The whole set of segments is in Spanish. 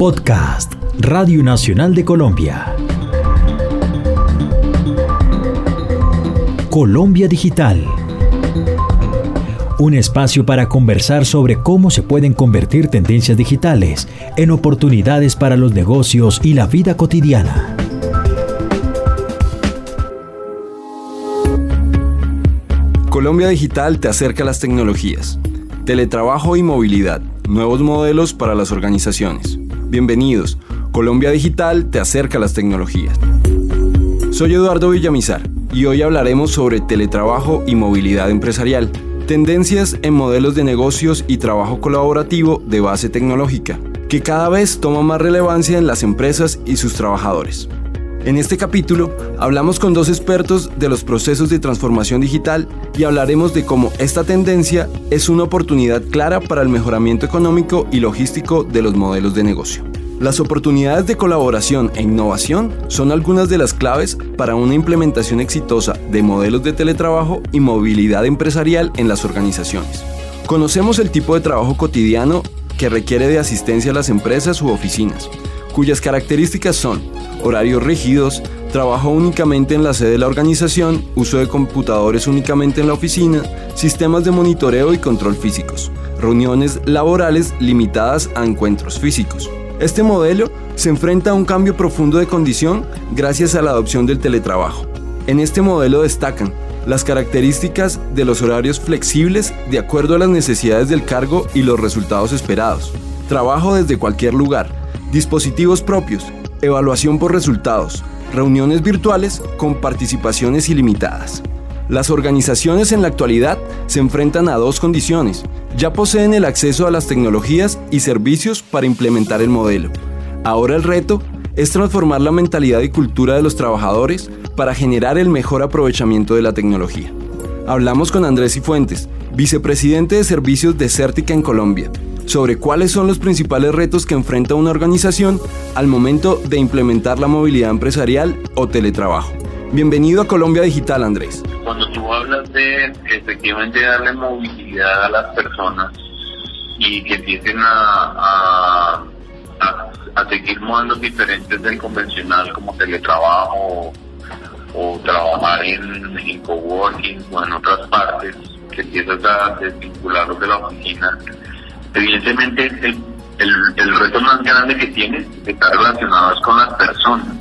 Podcast Radio Nacional de Colombia. Colombia Digital. Un espacio para conversar sobre cómo se pueden convertir tendencias digitales en oportunidades para los negocios y la vida cotidiana. Colombia Digital te acerca a las tecnologías, teletrabajo y movilidad, nuevos modelos para las organizaciones. Bienvenidos, Colombia Digital te acerca a las tecnologías. Soy Eduardo Villamizar y hoy hablaremos sobre teletrabajo y movilidad empresarial, tendencias en modelos de negocios y trabajo colaborativo de base tecnológica, que cada vez toma más relevancia en las empresas y sus trabajadores. En este capítulo hablamos con dos expertos de los procesos de transformación digital y hablaremos de cómo esta tendencia es una oportunidad clara para el mejoramiento económico y logístico de los modelos de negocio. Las oportunidades de colaboración e innovación son algunas de las claves para una implementación exitosa de modelos de teletrabajo y movilidad empresarial en las organizaciones. Conocemos el tipo de trabajo cotidiano que requiere de asistencia a las empresas u oficinas, cuyas características son horarios rígidos, trabajo únicamente en la sede de la organización, uso de computadores únicamente en la oficina, sistemas de monitoreo y control físicos, reuniones laborales limitadas a encuentros físicos. Este modelo se enfrenta a un cambio profundo de condición gracias a la adopción del teletrabajo. En este modelo destacan las características de los horarios flexibles de acuerdo a las necesidades del cargo y los resultados esperados, trabajo desde cualquier lugar, dispositivos propios, evaluación por resultados, reuniones virtuales con participaciones ilimitadas. Las organizaciones en la actualidad se enfrentan a dos condiciones. Ya poseen el acceso a las tecnologías y servicios para implementar el modelo. Ahora el reto es transformar la mentalidad y cultura de los trabajadores para generar el mejor aprovechamiento de la tecnología. Hablamos con Andrés Cifuentes, vicepresidente de servicios de Certica en Colombia, sobre cuáles son los principales retos que enfrenta una organización al momento de implementar la movilidad empresarial o teletrabajo. Bienvenido a Colombia Digital, Andrés. Cuando tú hablas de efectivamente darle movilidad a las personas y que empiecen a, a, seguir modelos diferentes del convencional como teletrabajo o, trabajar en, en, coworking o en otras partes, que empiezas a desvincularlos de la oficina, evidentemente el, el, el reto más grande que tienes está relacionado con las personas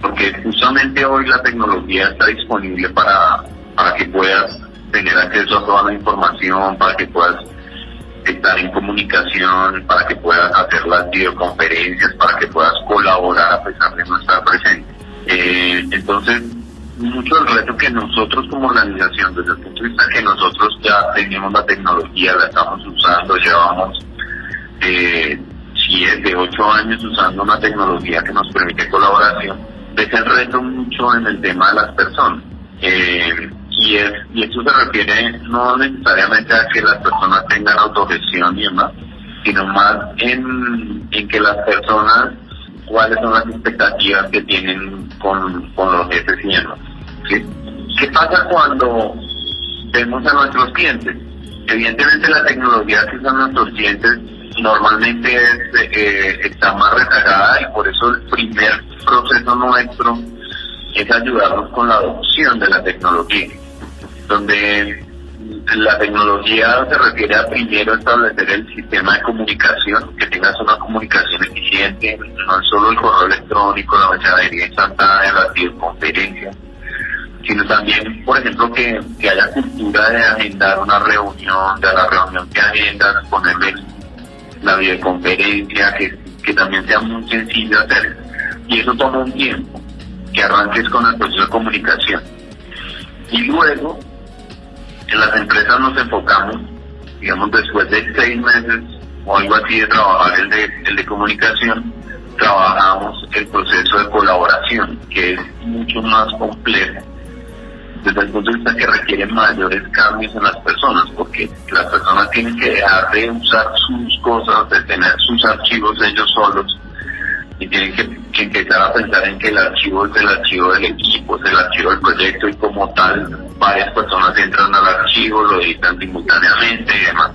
porque justamente hoy la tecnología está disponible para, para que puedas tener acceso a toda la información, para que puedas estar en comunicación, para que puedas hacer las videoconferencias, para que puedas colaborar a pesar de no estar presente. Eh, entonces, mucho del reto que nosotros como organización, desde el punto de vista que nosotros ya tenemos la tecnología, la estamos usando, llevamos eh, siete, ocho años usando una tecnología que nos permite colaboración, ves el reto mucho en el tema de las personas. Eh, y, es, y eso se refiere no necesariamente a que las personas tengan autogestión y demás, sino más en, en que las personas, cuáles son las expectativas que tienen con, con los jefes y demás. ¿Qué pasa cuando vemos a nuestros clientes? Evidentemente la tecnología que usan nuestros clientes normalmente es, eh, está más rezagada y por eso el primer proceso nuestro es ayudarnos con la adopción de la tecnología, donde la tecnología se refiere a primero establecer el sistema de comunicación, que tengas una comunicación eficiente, no solo el correo electrónico, la mensajería instantánea, las videoconferencias, sino también, por ejemplo, que, que haya cultura de agendar una reunión, de la reunión que agendas, ponerle la videoconferencia, que, que también sea muy sencillo hacer. Y eso toma un tiempo, que arranques con el proceso de comunicación. Y luego, en las empresas nos enfocamos, digamos, después de seis meses o algo así de trabajar el de, el de comunicación, trabajamos el proceso de colaboración, que es mucho más complejo desde el punto de vista que requiere mayores cambios en las personas, porque las personas tienen que dejar de usar sus cosas, de tener sus archivos ellos solos, y tienen que, empezar a pensar en que el archivo es el archivo del equipo, es el archivo del proyecto, y como tal, varias personas entran al archivo, lo editan simultáneamente y demás.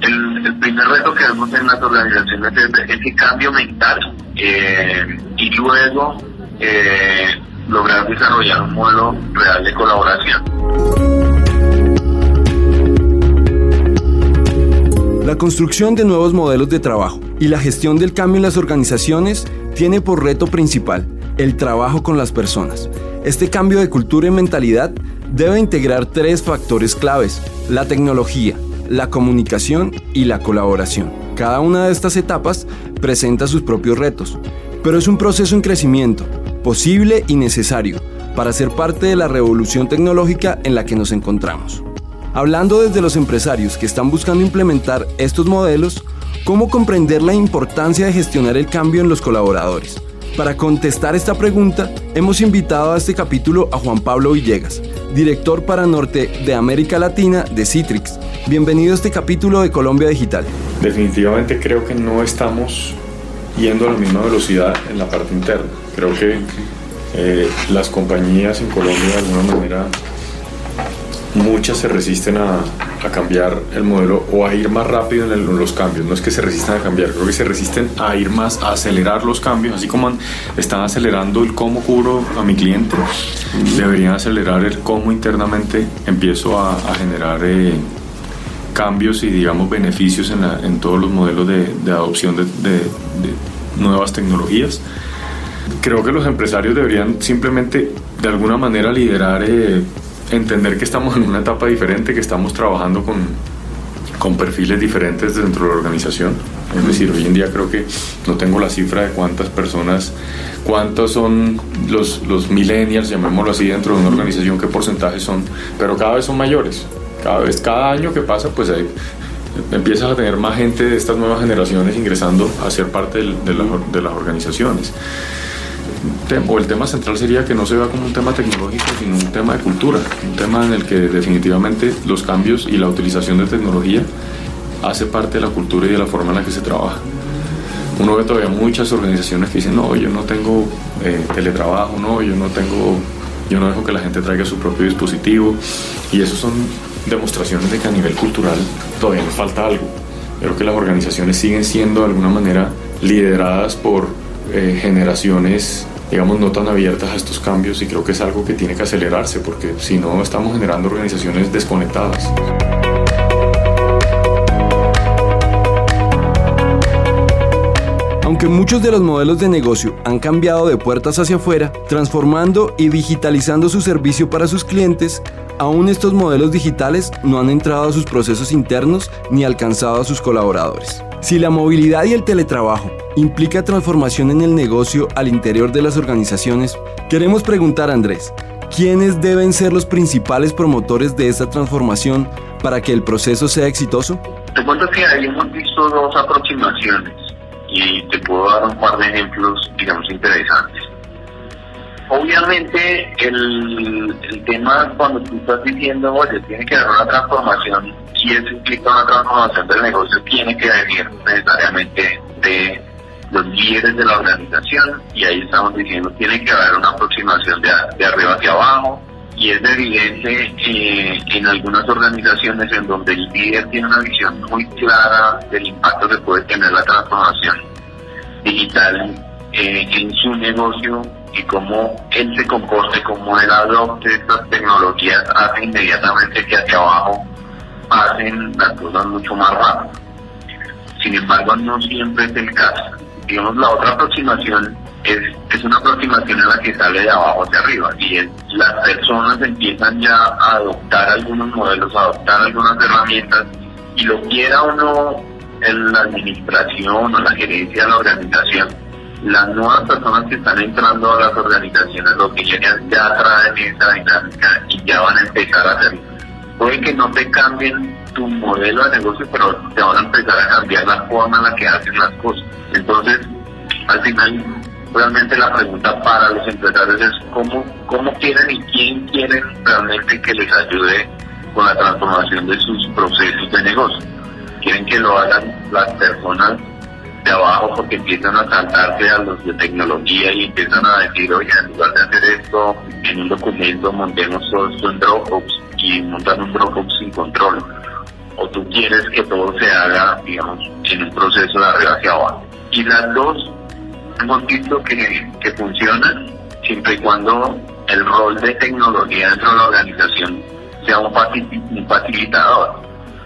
el, primer reto que vemos en las organizaciones es ese cambio mental eh, y luego eh, lograr desarrollar un modelo real de colaboración. La construcción de nuevos modelos de trabajo y la gestión del cambio en las organizaciones tiene por reto principal el trabajo con las personas. Este cambio de cultura y mentalidad debe integrar tres factores claves, la tecnología, la comunicación y la colaboración. Cada una de estas etapas presenta sus propios retos, pero es un proceso en crecimiento, posible y necesario, para ser parte de la revolución tecnológica en la que nos encontramos. Hablando desde los empresarios que están buscando implementar estos modelos, ¿cómo comprender la importancia de gestionar el cambio en los colaboradores? Para contestar esta pregunta, hemos invitado a este capítulo a Juan Pablo Villegas, director para Norte de América Latina de Citrix. Bienvenido a este capítulo de Colombia Digital. Definitivamente creo que no estamos yendo a la misma velocidad en la parte interna. Creo que eh, las compañías en Colombia de alguna manera muchas se resisten a, cambiar el modelo o a ir más rápido en, los cambios. No es que se resistan a cambiar, creo que se resisten a ir más, a acelerar los cambios, así como están acelerando el cómo cubro a mi cliente, deberían acelerar el cómo internamente empiezo a, generar eh, cambios y digamos beneficios en, todos los modelos de, adopción de, nuevas tecnologías. Creo que los empresarios deberían simplemente de alguna manera liderar eh, entender que estamos en una etapa diferente, que estamos trabajando con, con perfiles diferentes dentro de la organización. Es decir, hoy en día creo que no tengo la cifra de cuántas personas, cuántos son los, los millennials, llamémoslo así, dentro de una organización, qué porcentajes son, pero cada vez son mayores. Cada vez, cada año que pasa, pues ahí empiezas a tener más gente de estas nuevas generaciones ingresando a ser parte de, de las organizaciones o el tema central sería que no se vea como un tema tecnológico, sino un tema de cultura, un tema en el que definitivamente los cambios y la utilización de tecnología hace parte de la cultura y de la forma en la que se trabaja. Uno ve todavía muchas organizaciones que dicen, no, yo no tengo eh, teletrabajo, no, yo no tengo, yo no dejo que la gente traiga su propio dispositivo, y eso son demostraciones de que a nivel cultural todavía nos falta algo. Creo que las organizaciones siguen siendo de alguna manera lideradas por eh, generaciones digamos, no tan abiertas a estos cambios y creo que es algo que tiene que acelerarse porque si no estamos generando organizaciones desconectadas. Aunque muchos de los modelos de negocio han cambiado de puertas hacia afuera, transformando y digitalizando su servicio para sus clientes, aún estos modelos digitales no han entrado a sus procesos internos ni alcanzado a sus colaboradores. Si la movilidad y el teletrabajo implica transformación en el negocio al interior de las organizaciones, queremos preguntar a Andrés, ¿quiénes deben ser los principales promotores de esta transformación para que el proceso sea exitoso? Te cuento que ahí hemos visto dos aproximaciones y te puedo dar un par de ejemplos, digamos, interesantes. Obviamente el, el tema cuando tú estás diciendo, oye, tiene que haber una transformación si eso implica una transformación del negocio, tiene que venir necesariamente de los líderes de la organización y ahí estamos diciendo tiene que haber una aproximación de, de arriba hacia abajo y es evidente eh, en algunas organizaciones en donde el líder tiene una visión muy clara del impacto que puede tener la transformación digital eh, en su negocio y cómo él se comporte, cómo él adopte estas tecnologías hace inmediatamente que hacia abajo hacen las cosas mucho más rápido. Sin embargo, no siempre es el caso. Digamos, la otra aproximación es, es una aproximación en la que sale de abajo hacia arriba y las personas empiezan ya a adoptar algunos modelos, a adoptar algunas herramientas y lo quiera o no en la administración o la gerencia de la organización, las nuevas personas que están entrando a las organizaciones lo que ya, ya traen esa dinámica y ya van a empezar a hacer puede que no te cambien tu modelo de negocio, pero te van a empezar a cambiar la forma en la que hacen las cosas. Entonces, al final, realmente la pregunta para los empresarios es cómo, cómo quieren y quién quieren realmente que les ayude con la transformación de sus procesos de negocio. Quieren que lo hagan las personas de abajo porque empiezan a saltarse a los de tecnología y empiezan a decir, oye, en lugar de hacer esto en un documento, montemos todo esto en Dropbox y montar un Dropbox sin control. o tú quieres que todo se haga, digamos, en un proceso de arriba hacia abajo. Y las dos hemos visto que, que funcionan siempre y cuando el rol de tecnología dentro de la organización sea un, facilitador.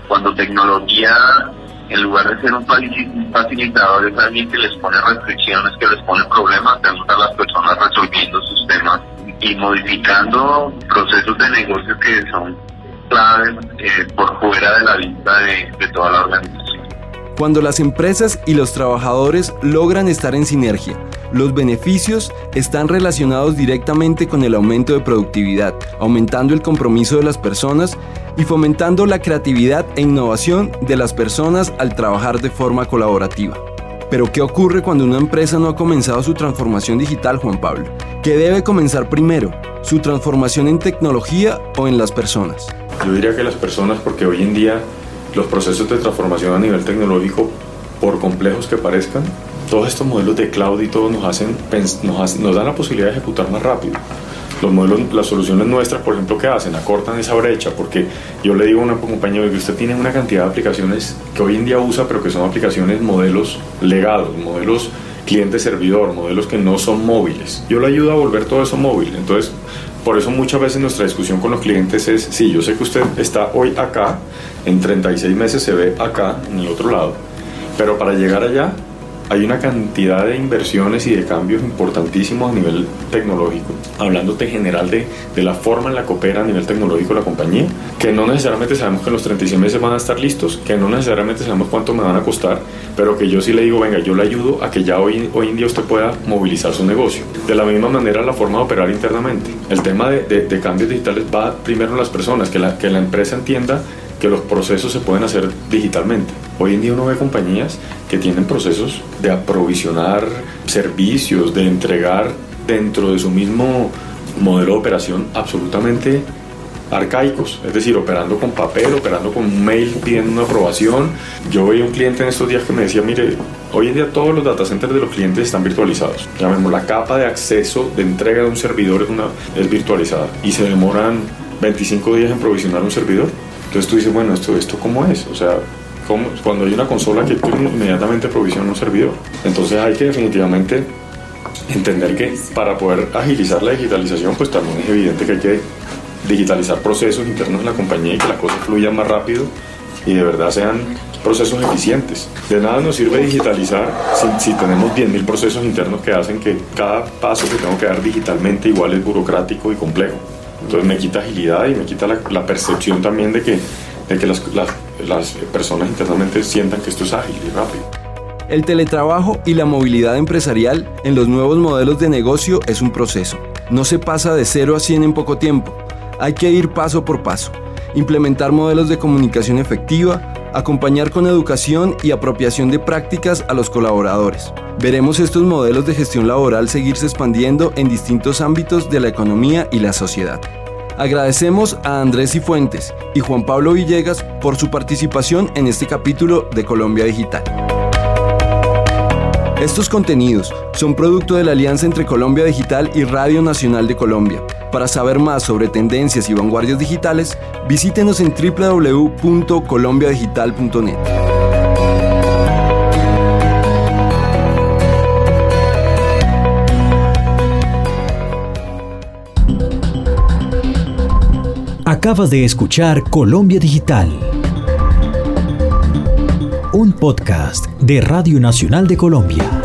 Cuando tecnología, en lugar de ser un facilitador, es alguien que les pone restricciones, que les pone problemas, tenemos a las personas resolviendo sus temas y modificando procesos de negocio que son claves eh, por fuera de la vista de, de toda la organización. Cuando las empresas y los trabajadores logran estar en sinergia, los beneficios están relacionados directamente con el aumento de productividad, aumentando el compromiso de las personas y fomentando la creatividad e innovación de las personas al trabajar de forma colaborativa. Pero ¿qué ocurre cuando una empresa no ha comenzado su transformación digital, Juan Pablo? ¿Qué debe comenzar primero? ¿Su transformación en tecnología o en las personas? Yo diría que las personas, porque hoy en día los procesos de transformación a nivel tecnológico, por complejos que parezcan, todos estos modelos de cloud y todo nos, hacen, nos, nos dan la posibilidad de ejecutar más rápido. Los modelos, las soluciones nuestras, por ejemplo, ¿qué hacen? Acortan esa brecha, porque yo le digo a una compañía que usted tiene una cantidad de aplicaciones que hoy en día usa, pero que son aplicaciones modelos legados, modelos cliente-servidor, modelos que no son móviles. Yo le ayudo a volver todo eso móvil. Entonces, por eso muchas veces nuestra discusión con los clientes es, sí, yo sé que usted está hoy acá, en 36 meses se ve acá, en el otro lado, pero para llegar allá hay una cantidad de inversiones y de cambios importantísimos a nivel tecnológico, hablándote en general de, de, la forma en la que opera a nivel tecnológico la compañía, que no necesariamente sabemos que en los 36 meses van a estar listos, que no necesariamente sabemos cuánto me van a costar, pero que yo sí le digo, venga, yo le ayudo a que ya hoy, hoy en día usted pueda movilizar su negocio. De la misma manera, la forma de operar internamente. El tema de, de, de cambios digitales va primero en las personas, que la, que la empresa entienda que los procesos se pueden hacer digitalmente. Hoy en día uno ve compañías que tienen procesos de aprovisionar servicios, de entregar dentro de su mismo modelo de operación absolutamente arcaicos, es decir, operando con papel, operando con un mail pidiendo una aprobación. Yo veía un cliente en estos días que me decía, mire, hoy en día todos los data centers de los clientes están virtualizados. Llamemos la capa de acceso de entrega de un servidor es, una, es virtualizada y se demoran 25 días en provisionar un servidor. Entonces tú dices, bueno, ¿esto, esto cómo es? O sea, cuando hay una consola que tú inmediatamente provisiona un servidor. Entonces hay que definitivamente entender que para poder agilizar la digitalización, pues también es evidente que hay que digitalizar procesos internos de la compañía y que las cosas fluyan más rápido y de verdad sean procesos eficientes. De nada nos sirve digitalizar si, si tenemos 10.000 procesos internos que hacen que cada paso que tengo que dar digitalmente igual es burocrático y complejo. Entonces me quita agilidad y me quita la, la percepción también de que, de que las, las, las personas internamente sientan que esto es ágil y rápido. El teletrabajo y la movilidad empresarial en los nuevos modelos de negocio es un proceso. No se pasa de 0 a 100 en poco tiempo. Hay que ir paso por paso. Implementar modelos de comunicación efectiva, acompañar con educación y apropiación de prácticas a los colaboradores. Veremos estos modelos de gestión laboral seguirse expandiendo en distintos ámbitos de la economía y la sociedad. Agradecemos a Andrés Cifuentes y Juan Pablo Villegas por su participación en este capítulo de Colombia Digital. Estos contenidos son producto de la alianza entre Colombia Digital y Radio Nacional de Colombia. Para saber más sobre tendencias y vanguardias digitales, visítenos en www.colombiadigital.net. Acabas de escuchar Colombia Digital, un podcast de Radio Nacional de Colombia.